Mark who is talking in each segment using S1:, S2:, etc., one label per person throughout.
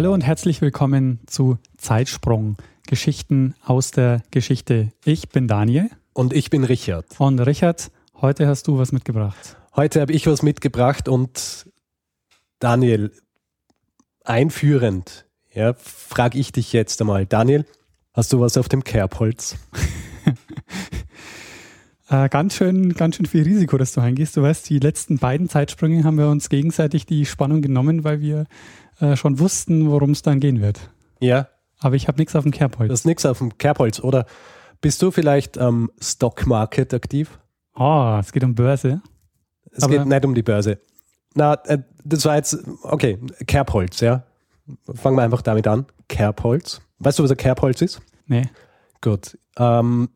S1: Hallo und herzlich willkommen zu Zeitsprung, Geschichten aus der Geschichte. Ich bin Daniel.
S2: Und ich bin Richard.
S1: Und Richard, heute hast du was mitgebracht.
S2: Heute habe ich was mitgebracht und Daniel, einführend, ja, frage ich dich jetzt einmal. Daniel, hast du was auf dem Kerbholz?
S1: äh, ganz schön, ganz schön viel Risiko, dass du eingehst. Du weißt, die letzten beiden Zeitsprünge haben wir uns gegenseitig die Spannung genommen, weil wir äh, schon wussten, worum es dann gehen wird.
S2: Ja.
S1: Aber ich habe nichts auf dem Kerbholz.
S2: Du hast nichts auf dem Kerbholz. Oder bist du vielleicht am Stock Market aktiv?
S1: Oh, es geht um Börse.
S2: Es Aber geht nicht um die Börse. Na, äh, das war jetzt, okay, Kerbholz, ja. Fangen wir einfach damit an. Kerbholz. Weißt du, was ein Kerbholz ist?
S1: Nee.
S2: Gut. Ähm,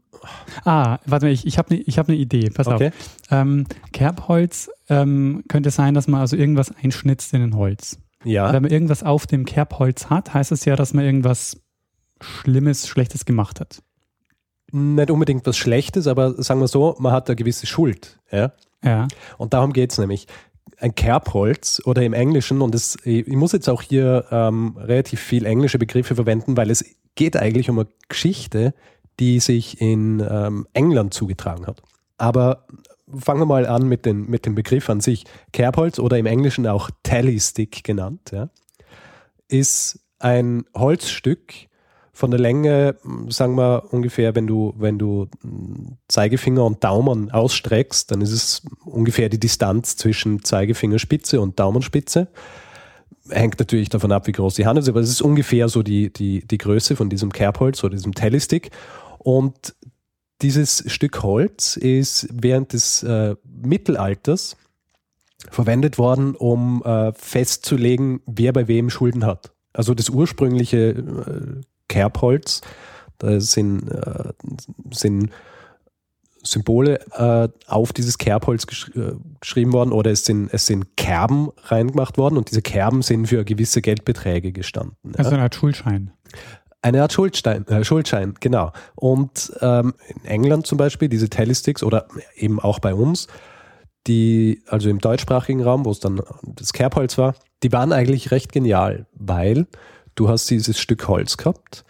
S1: ah, warte mal, ich, ich habe eine hab ne Idee. Pass okay. auf. Ähm, Kerbholz ähm, könnte sein, dass man also irgendwas einschnitzt in ein Holz.
S2: Ja.
S1: Wenn man irgendwas auf dem Kerbholz hat, heißt es ja, dass man irgendwas Schlimmes, Schlechtes gemacht hat.
S2: Nicht unbedingt was Schlechtes, aber sagen wir so, man hat eine gewisse Schuld. Ja.
S1: ja.
S2: Und darum geht es nämlich. Ein Kerbholz oder im Englischen, und das, ich muss jetzt auch hier ähm, relativ viel englische Begriffe verwenden, weil es geht eigentlich um eine Geschichte, die sich in ähm, England zugetragen hat. Aber fangen wir mal an mit, den, mit dem Begriff an sich. Kerbholz oder im Englischen auch Tallystick genannt, ja, ist ein Holzstück von der Länge, sagen wir ungefähr, wenn du, wenn du Zeigefinger und Daumen ausstreckst, dann ist es ungefähr die Distanz zwischen Zeigefingerspitze und Daumenspitze. Hängt natürlich davon ab, wie groß die Hand ist, aber es ist ungefähr so die, die, die Größe von diesem Kerbholz oder diesem Tellystick. Und dieses Stück Holz ist während des äh, Mittelalters verwendet worden, um äh, festzulegen, wer bei wem Schulden hat. Also das ursprüngliche äh, Kerbholz, da sind, äh, sind Symbole äh, auf dieses Kerbholz gesch äh, geschrieben worden oder es sind, es sind Kerben reingemacht worden und diese Kerben sind für gewisse Geldbeträge gestanden.
S1: Also ja. eine Art Schulschein.
S2: Eine Art Schuldstein, äh, Schuldschein, genau. Und ähm, in England zum Beispiel, diese Telesticks oder eben auch bei uns, die, also im deutschsprachigen Raum, wo es dann das Kerbholz war, die waren eigentlich recht genial, weil du hast dieses Stück Holz gehabt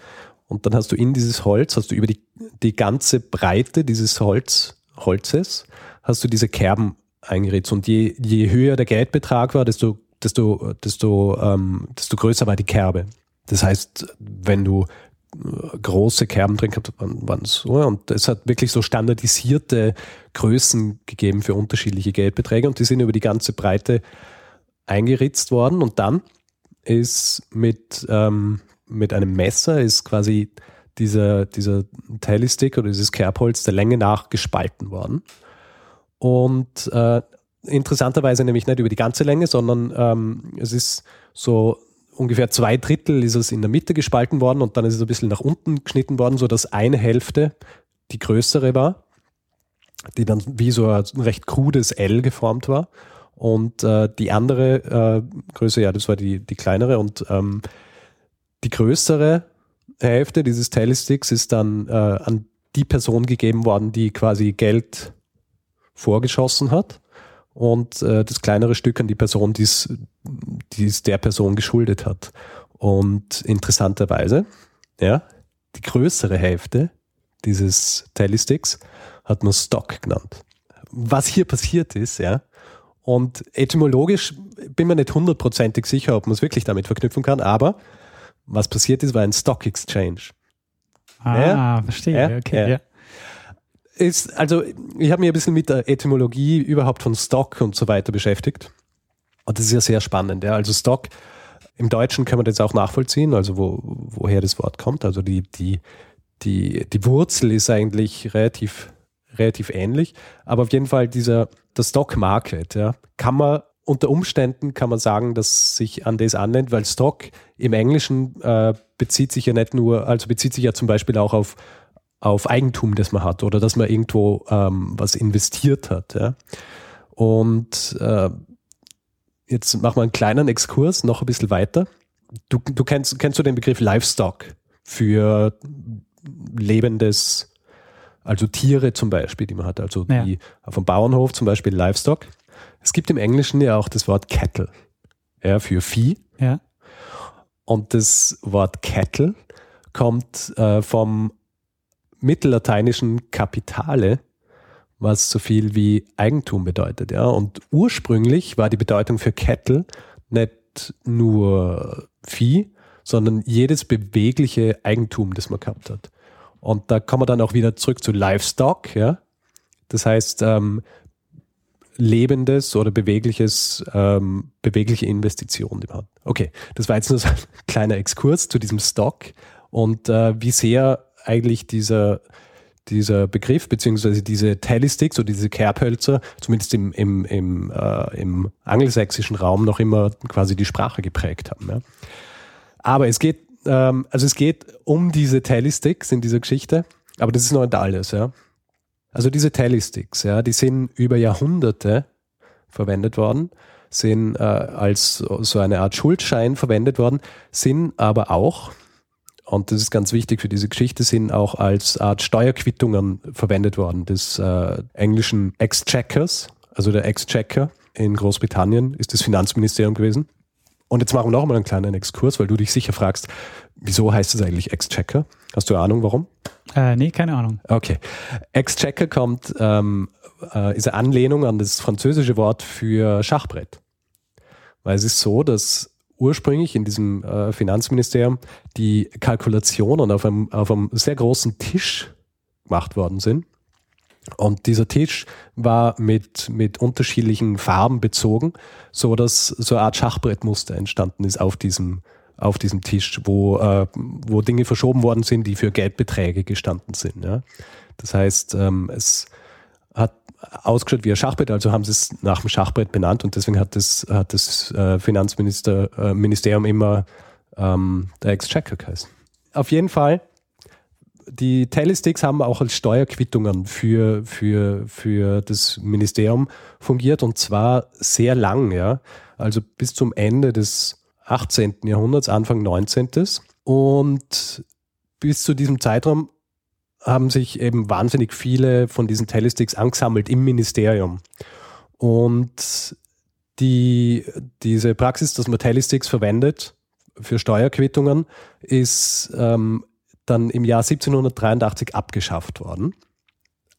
S2: und dann hast du in dieses Holz, hast du über die, die ganze Breite dieses Holz, Holzes, hast du diese Kerben eingeritzt. Und je, je höher der Geldbetrag war, desto, desto, desto, ähm, desto größer war die Kerbe. Das heißt, wenn du äh, große Kerben drin gehabt waren so. Und es hat wirklich so standardisierte Größen gegeben für unterschiedliche Geldbeträge und die sind über die ganze Breite eingeritzt worden. Und dann ist mit, ähm, mit einem Messer ist quasi dieser, dieser Tellystick oder dieses Kerbholz der Länge nach gespalten worden. Und äh, interessanterweise nämlich nicht über die ganze Länge, sondern ähm, es ist so ungefähr zwei Drittel ist es in der Mitte gespalten worden und dann ist es ein bisschen nach unten geschnitten worden, sodass eine Hälfte die größere war, die dann wie so ein recht krudes L geformt war. Und äh, die andere äh, Größe, ja, das war die, die kleinere. Und ähm, die größere Hälfte dieses Telesticks ist dann äh, an die Person gegeben worden, die quasi Geld vorgeschossen hat und äh, das kleinere Stück an die Person, die es der Person geschuldet hat. Und interessanterweise, ja, die größere Hälfte dieses Tellysticks hat man Stock genannt. Was hier passiert ist, ja, und etymologisch bin mir nicht hundertprozentig sicher, ob man es wirklich damit verknüpfen kann, aber was passiert ist, war ein Stock Exchange.
S1: Ah, ja? verstehe, ja? okay, ja.
S2: Ist, also ich habe mich ein bisschen mit der Etymologie überhaupt von Stock und so weiter beschäftigt. Und das ist ja sehr spannend. Ja. Also Stock, im Deutschen kann man das auch nachvollziehen, also wo, woher das Wort kommt. Also die, die, die, die Wurzel ist eigentlich relativ, relativ ähnlich. Aber auf jeden Fall dieser, der Stock Market, ja, kann man unter Umständen kann man sagen, dass sich an das annimmt, weil Stock im Englischen äh, bezieht sich ja nicht nur, also bezieht sich ja zum Beispiel auch auf, auf Eigentum, das man hat oder dass man irgendwo ähm, was investiert hat. Ja. Und äh, jetzt machen wir einen kleinen Exkurs, noch ein bisschen weiter. Du, du kennst, kennst du den Begriff Livestock für lebendes, also Tiere zum Beispiel, die man hat, also ja. die dem Bauernhof zum Beispiel Livestock. Es gibt im Englischen ja auch das Wort Cattle, ja, für Vieh.
S1: Ja.
S2: Und das Wort Cattle kommt äh, vom mittellateinischen Kapitale, was so viel wie Eigentum bedeutet. Ja. Und ursprünglich war die Bedeutung für Cattle nicht nur Vieh, sondern jedes bewegliche Eigentum, das man gehabt hat. Und da kommen wir dann auch wieder zurück zu Livestock. Ja. Das heißt, ähm, lebendes oder bewegliches, ähm, bewegliche Investition, die man hat. Okay, das war jetzt nur so ein kleiner Exkurs zu diesem Stock und äh, wie sehr eigentlich dieser, dieser Begriff beziehungsweise diese Tallysticks oder diese Kerbhölzer, zumindest im, im, im, äh, im angelsächsischen Raum, noch immer quasi die Sprache geprägt haben. Ja. Aber es geht, ähm, also es geht um diese Tallysticks in dieser Geschichte, aber das ist noch nicht alles. Ja. Also diese Tally-Sticks, ja, die sind über Jahrhunderte verwendet worden, sind äh, als so eine Art Schuldschein verwendet worden, sind aber auch, und das ist ganz wichtig für diese Geschichte, sind auch als Art Steuerquittungen verwendet worden des äh, englischen Exchequers, also der Exchequer in Großbritannien ist das Finanzministerium gewesen. Und jetzt machen wir noch mal einen kleinen Exkurs, weil du dich sicher fragst, wieso heißt es eigentlich Exchequer? Hast du Ahnung, warum?
S1: Äh, nee, keine Ahnung.
S2: Okay. Exchequer kommt, ähm, äh, ist eine Anlehnung an das französische Wort für Schachbrett. Weil es ist so, dass ursprünglich in diesem äh, Finanzministerium die Kalkulationen auf einem, auf einem sehr großen Tisch gemacht worden sind. Und dieser Tisch war mit, mit unterschiedlichen Farben bezogen, so dass so eine Art Schachbrettmuster entstanden ist auf diesem, auf diesem Tisch, wo, äh, wo Dinge verschoben worden sind, die für Geldbeträge gestanden sind. Ja. Das heißt, ähm, es ausgeschaut wie ein Schachbrett, also haben sie es nach dem Schachbrett benannt und deswegen hat das, hat das äh, Finanzministerium äh, immer ähm, der Exchequer geheißen. Auf jeden Fall, die Telesticks haben auch als Steuerquittungen für, für, für das Ministerium fungiert und zwar sehr lang, ja. Also bis zum Ende des 18. Jahrhunderts, Anfang 19. Und bis zu diesem Zeitraum haben sich eben wahnsinnig viele von diesen Telesticks angesammelt im Ministerium. Und die, diese Praxis, dass man Telesticks verwendet für Steuerquittungen, ist ähm, dann im Jahr 1783 abgeschafft worden.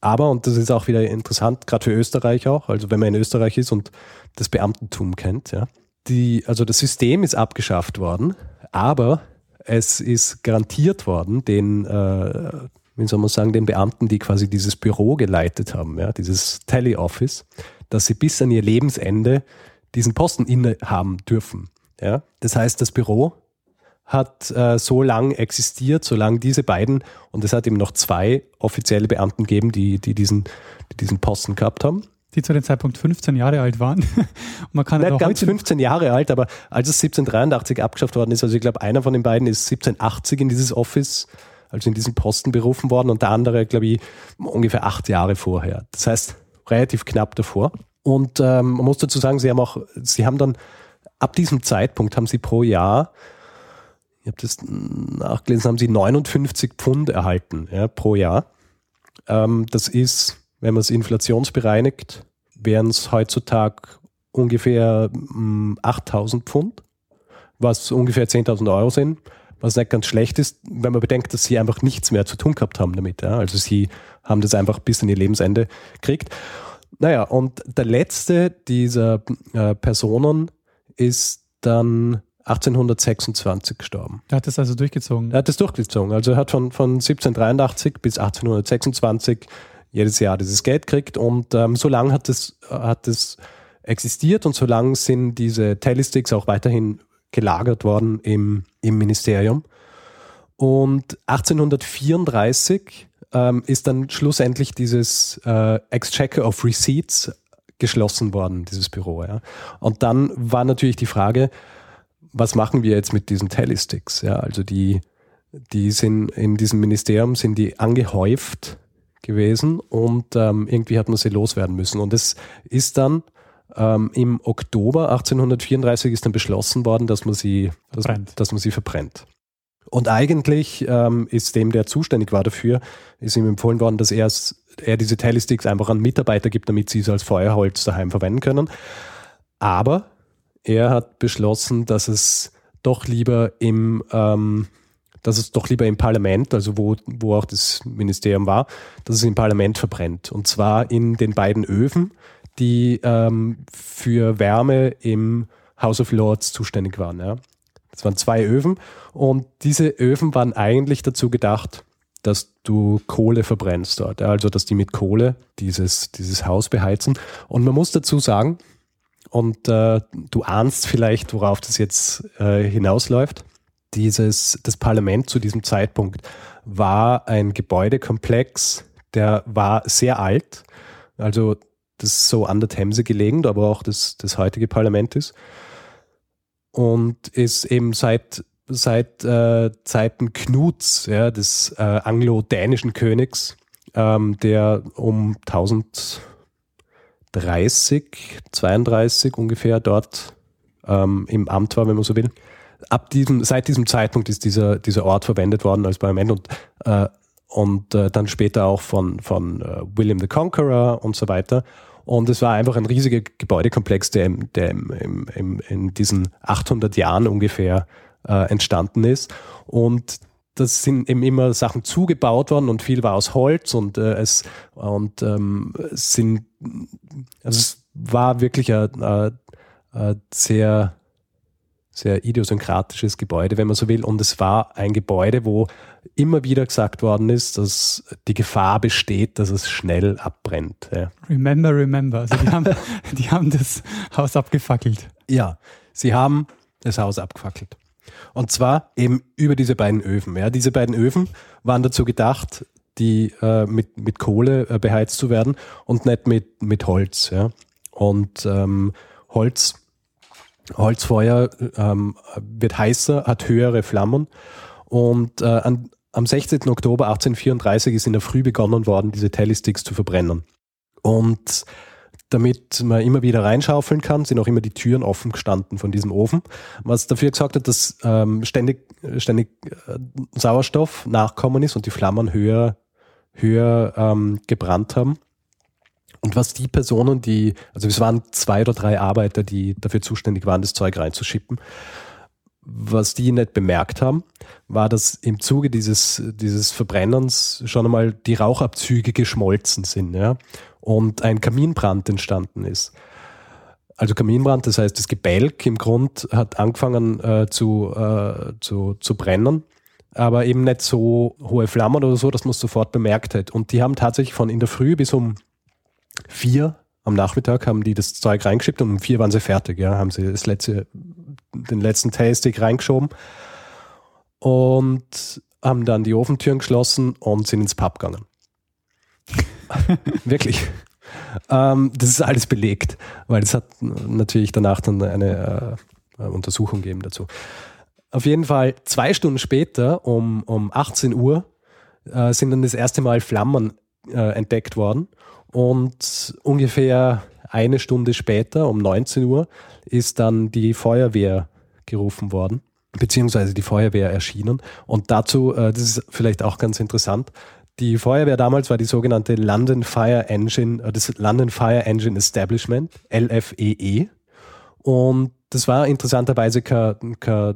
S2: Aber, und das ist auch wieder interessant, gerade für Österreich auch, also wenn man in Österreich ist und das Beamtentum kennt, ja, die, also das System ist abgeschafft worden, aber es ist garantiert worden, den, äh, wie soll man sagen, den Beamten, die quasi dieses Büro geleitet haben, ja, dieses Teleoffice, dass sie bis an ihr Lebensende diesen Posten innehaben dürfen. Ja. Das heißt, das Büro hat äh, so lang existiert, solange diese beiden, und es hat eben noch zwei offizielle Beamten gegeben, die, die, diesen, die diesen Posten gehabt haben
S1: die zu dem Zeitpunkt 15 Jahre alt waren. Und
S2: man kann Nicht ganz 15 Jahre alt, aber als es 1783 abgeschafft worden ist, also ich glaube, einer von den beiden ist 1780 in dieses Office, also in diesen Posten berufen worden und der andere, glaube ich, ungefähr acht Jahre vorher. Das heißt, relativ knapp davor. Und ähm, man muss dazu sagen, sie haben auch, sie haben dann ab diesem Zeitpunkt haben sie pro Jahr, ich habe das nachgelesen, haben sie 59 Pfund erhalten ja, pro Jahr. Ähm, das ist wenn man es inflationsbereinigt, wären es heutzutage ungefähr 8000 hm, Pfund, was ungefähr 10.000 Euro sind, was nicht ganz schlecht ist, wenn man bedenkt, dass sie einfach nichts mehr zu tun gehabt haben damit. Ja? Also sie haben das einfach bis in ihr Lebensende gekriegt. Naja, und der letzte dieser äh, Personen ist dann 1826 gestorben.
S1: Er hat das also durchgezogen?
S2: Er hat das durchgezogen. Also er hat von, von 1783 bis 1826 jedes Jahr dieses Geld kriegt. Und ähm, so lange hat es, hat existiert und so lange sind diese Telesticks auch weiterhin gelagert worden im, im Ministerium. Und 1834 ähm, ist dann schlussendlich dieses äh, Exchequer of Receipts geschlossen worden, dieses Büro. Ja. Und dann war natürlich die Frage, was machen wir jetzt mit diesen Telesticks? Ja, also die, die sind in diesem Ministerium, sind die angehäuft gewesen und ähm, irgendwie hat man sie loswerden müssen. Und es ist dann ähm, im Oktober 1834 ist dann beschlossen worden, dass man sie, dass, dass man sie verbrennt. Und eigentlich ähm, ist dem, der zuständig war dafür, ist ihm empfohlen worden, dass er, er diese Telesticks einfach an Mitarbeiter gibt, damit sie es als Feuerholz daheim verwenden können. Aber er hat beschlossen, dass es doch lieber im, ähm, dass es doch lieber im Parlament, also wo, wo auch das Ministerium war, dass es im Parlament verbrennt. Und zwar in den beiden Öfen, die ähm, für Wärme im House of Lords zuständig waren. Ja. Das waren zwei Öfen und diese Öfen waren eigentlich dazu gedacht, dass du Kohle verbrennst dort. Also, dass die mit Kohle dieses, dieses Haus beheizen. Und man muss dazu sagen, und äh, du ahnst vielleicht, worauf das jetzt äh, hinausläuft, dieses, das Parlament zu diesem Zeitpunkt war ein Gebäudekomplex, der war sehr alt. Also, das so an der Themse gelegen, aber auch das, das heutige Parlament ist und ist eben seit, seit äh, Zeiten Knuts, ja, des äh, anglo-dänischen Königs, ähm, der um 1030, 32 ungefähr dort ähm, im Amt war, wenn man so will. Ab diesem, seit diesem Zeitpunkt ist dieser, dieser Ort verwendet worden als Parlament und, äh, und äh, dann später auch von, von äh, William the Conqueror und so weiter. Und es war einfach ein riesiger Gebäudekomplex, der, der im, im, im, in diesen 800 Jahren ungefähr äh, entstanden ist. Und das sind eben immer Sachen zugebaut worden und viel war aus Holz und äh, es und ähm, sind also es war wirklich ein, ein, ein sehr sehr idiosynkratisches Gebäude, wenn man so will. Und es war ein Gebäude, wo immer wieder gesagt worden ist, dass die Gefahr besteht, dass es schnell abbrennt. Ja.
S1: Remember, remember. Also die haben, die haben das Haus abgefackelt.
S2: Ja, sie haben das Haus abgefackelt. Und zwar eben über diese beiden Öfen. Ja. Diese beiden Öfen waren dazu gedacht, die äh, mit, mit Kohle äh, beheizt zu werden und nicht mit, mit Holz. Ja. Und ähm, Holz Holzfeuer ähm, wird heißer, hat höhere Flammen und äh, an, am 16. Oktober 1834 ist in der Früh begonnen worden, diese Telesticks zu verbrennen. Und damit man immer wieder reinschaufeln kann, sind auch immer die Türen offen gestanden von diesem Ofen, was dafür gesagt hat, dass ähm, ständig, ständig äh, Sauerstoff nachkommen ist und die Flammen höher, höher ähm, gebrannt haben. Und was die Personen, die, also es waren zwei oder drei Arbeiter, die dafür zuständig waren, das Zeug reinzuschippen, was die nicht bemerkt haben, war, dass im Zuge dieses, dieses Verbrennens schon einmal die Rauchabzüge geschmolzen sind, ja, und ein Kaminbrand entstanden ist. Also Kaminbrand, das heißt, das Gebälk im Grund hat angefangen äh, zu, äh, zu, zu brennen, aber eben nicht so hohe Flammen oder so, dass man es sofort bemerkt hat. Und die haben tatsächlich von in der Früh bis um vier am Nachmittag haben die das Zeug reingeschickt und um vier waren sie fertig, ja, haben sie das letzte, den letzten Tailstick reingeschoben und haben dann die Ofentüren geschlossen und sind ins Pub gegangen. Wirklich. Ähm, das ist alles belegt, weil es hat natürlich danach dann eine äh, Untersuchung gegeben dazu. Auf jeden Fall zwei Stunden später, um, um 18 Uhr, äh, sind dann das erste Mal Flammen äh, entdeckt worden und ungefähr eine Stunde später, um 19 Uhr, ist dann die Feuerwehr gerufen worden, beziehungsweise die Feuerwehr erschienen. Und dazu, äh, das ist vielleicht auch ganz interessant, die Feuerwehr damals war die sogenannte London Fire Engine, äh, das London Fire Engine Establishment, LFEE. E. Und das war interessanterweise keine, keine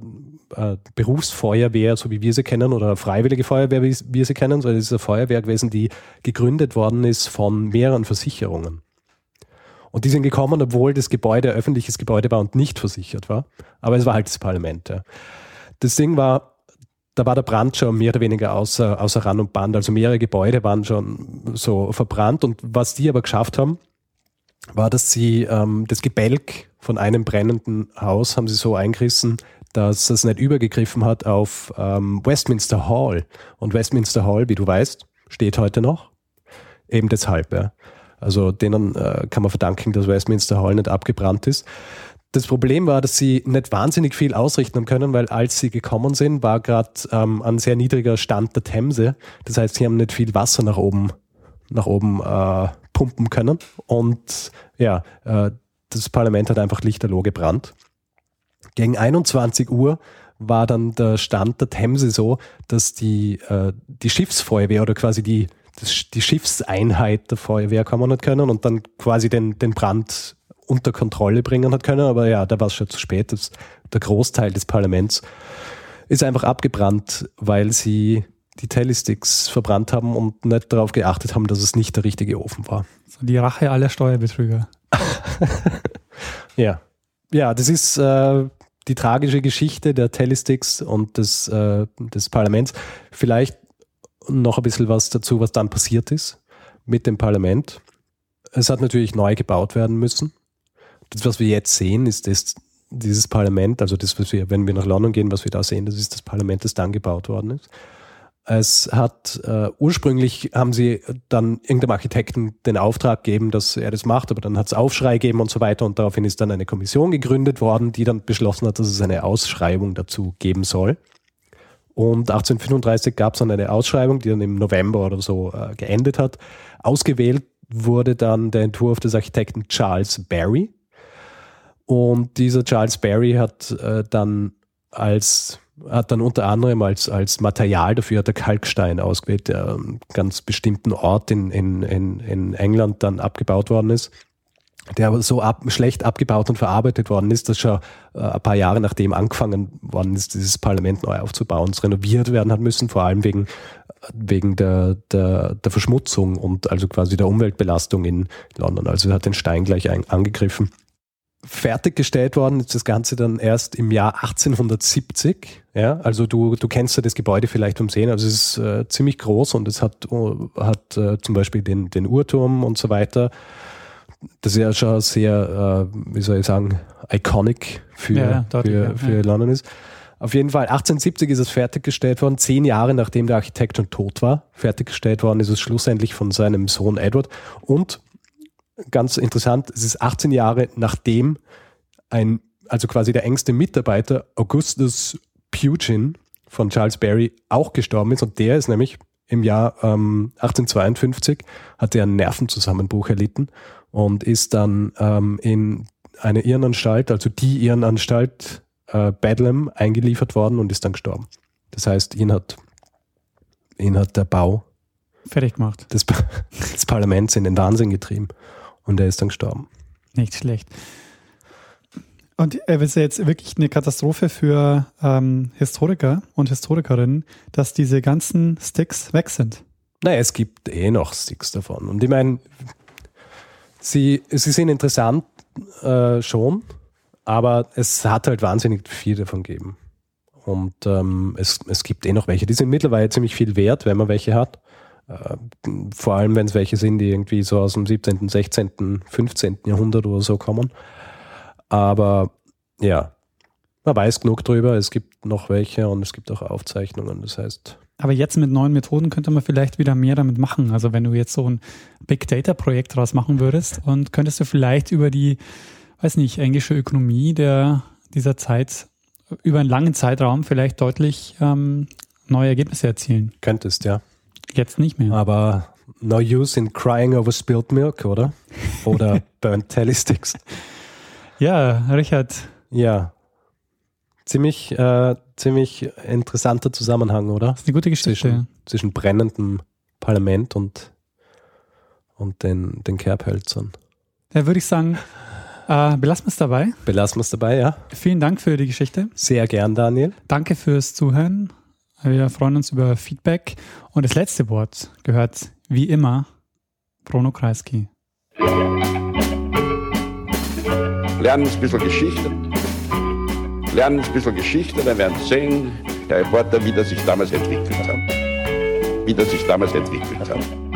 S2: äh, Berufsfeuerwehr, so wie wir sie kennen, oder Freiwillige Feuerwehr, wie wir sie kennen, sondern es ist eine Feuerwehr gewesen, die gegründet worden ist von mehreren Versicherungen. Und die sind gekommen, obwohl das Gebäude ein öffentliches Gebäude war und nicht versichert war. Aber es war halt das Parlament. Ja. Das Ding war, da war der Brand schon mehr oder weniger außer, außer Rand und Band. Also mehrere Gebäude waren schon so verbrannt. Und was die aber geschafft haben, war, dass sie ähm, das Gebälk von einem brennenden Haus haben sie so eingerissen, dass es nicht übergegriffen hat auf ähm, Westminster Hall. Und Westminster Hall, wie du weißt, steht heute noch. Eben deshalb, ja. Also denen äh, kann man verdanken, dass Westminster Hall nicht abgebrannt ist. Das Problem war, dass sie nicht wahnsinnig viel ausrichten haben können, weil als sie gekommen sind, war gerade ähm, ein sehr niedriger Stand der Themse. Das heißt, sie haben nicht viel Wasser nach oben, nach oben äh, pumpen können. Und ja, äh, das Parlament hat einfach lichterloh gebrannt. Gegen 21 Uhr war dann der Stand der Themse so, dass die, äh, die Schiffsfeuerwehr oder quasi die, die Schiffseinheit der Feuerwehr kommen hat können und dann quasi den, den Brand unter Kontrolle bringen hat können. Aber ja, da war es schon zu spät. Das, der Großteil des Parlaments ist einfach abgebrannt, weil sie die Tellysticks verbrannt haben und nicht darauf geachtet haben, dass es nicht der richtige Ofen war.
S1: So die Rache aller Steuerbetrüger.
S2: ja. Ja, das ist äh, die tragische Geschichte der Tellysticks und des, äh, des Parlaments. Vielleicht noch ein bisschen was dazu, was dann passiert ist mit dem Parlament. Es hat natürlich neu gebaut werden müssen das, was wir jetzt sehen, ist das, dieses Parlament, also das, was wir, wenn wir nach London gehen, was wir da sehen, das ist das Parlament, das dann gebaut worden ist. Es hat äh, ursprünglich haben sie dann irgendeinem Architekten den Auftrag gegeben, dass er das macht, aber dann hat es Aufschrei gegeben und so weiter und daraufhin ist dann eine Kommission gegründet worden, die dann beschlossen hat, dass es eine Ausschreibung dazu geben soll. Und 1835 gab es dann eine Ausschreibung, die dann im November oder so äh, geendet hat. Ausgewählt wurde dann der Entwurf des Architekten Charles Barry, und dieser Charles Barry hat äh, dann als hat dann unter anderem als, als Material dafür der Kalkstein ausgewählt, der einen ganz bestimmten Ort in, in, in, in England dann abgebaut worden ist, der aber so ab, schlecht abgebaut und verarbeitet worden ist, dass schon äh, ein paar Jahre nachdem angefangen worden ist, dieses Parlament neu aufzubauen, es renoviert werden hat müssen, vor allem wegen, wegen der, der, der Verschmutzung und also quasi der Umweltbelastung in London. Also hat den Stein gleich ein, angegriffen fertiggestellt worden ist das Ganze dann erst im Jahr 1870. Ja, also du, du kennst ja das Gebäude vielleicht vom Sehen. Also es ist äh, ziemlich groß und es hat, uh, hat äh, zum Beispiel den, den Uhrturm und so weiter. Das ist ja schon sehr, äh, wie soll ich sagen, iconic für, ja, deutlich, für, ja. für London ist. Auf jeden Fall, 1870 ist es fertiggestellt worden, zehn Jahre nachdem der Architekt schon tot war. Fertiggestellt worden ist es schlussendlich von seinem Sohn Edward. Und ganz interessant, es ist 18 Jahre nachdem ein, also quasi der engste Mitarbeiter Augustus Pugin von Charles Barry auch gestorben ist und der ist nämlich im Jahr ähm, 1852 hat er einen Nervenzusammenbruch erlitten und ist dann ähm, in eine Irrenanstalt, also die Irrenanstalt äh, Bedlam eingeliefert worden und ist dann gestorben. Das heißt, ihn hat, ihn hat der Bau
S1: fertig gemacht.
S2: Des, des Parlaments in den Wahnsinn getrieben. Und er ist dann gestorben.
S1: Nicht schlecht. Und es ist jetzt wirklich eine Katastrophe für ähm, Historiker und Historikerinnen, dass diese ganzen Sticks weg sind.
S2: Naja, es gibt eh noch Sticks davon. Und ich meine, sie, sie sind interessant äh, schon, aber es hat halt wahnsinnig viel davon gegeben. Und ähm, es, es gibt eh noch welche. Die sind mittlerweile ziemlich viel wert, wenn man welche hat. Äh, vor allem, wenn es welche sind, die irgendwie so aus dem 17., 16., 15. Jahrhundert oder so kommen. Aber ja, man weiß genug drüber. Es gibt noch welche und es gibt auch Aufzeichnungen. Das heißt.
S1: Aber jetzt mit neuen Methoden könnte man vielleicht wieder mehr damit machen. Also wenn du jetzt so ein Big Data Projekt draus machen würdest und könntest du vielleicht über die, weiß nicht, englische Ökonomie der, dieser Zeit über einen langen Zeitraum vielleicht deutlich ähm, neue Ergebnisse erzielen.
S2: Könntest, ja.
S1: Jetzt nicht mehr.
S2: Aber no use in crying over spilled milk, oder? Oder burnt Tellysticks.
S1: Ja, Richard.
S2: Ja. Ziemlich, äh, ziemlich interessanter Zusammenhang, oder?
S1: Das ist eine gute Geschichte.
S2: Zwischen, zwischen brennendem Parlament und, und den, den Kerbhölzern.
S1: Da würde ich sagen, äh, belassen wir es dabei.
S2: Belassen wir es dabei, ja.
S1: Vielen Dank für die Geschichte.
S2: Sehr gern, Daniel.
S1: Danke fürs Zuhören. Wir freuen uns über Feedback. Und das letzte Wort gehört wie immer Bruno Kreisky.
S3: Lernen ein bisschen Geschichte. Lernen ein bisschen Geschichte, dann werden sehen, der Reporter, wie das sich damals entwickelt hat. Wie das sich damals entwickelt hat.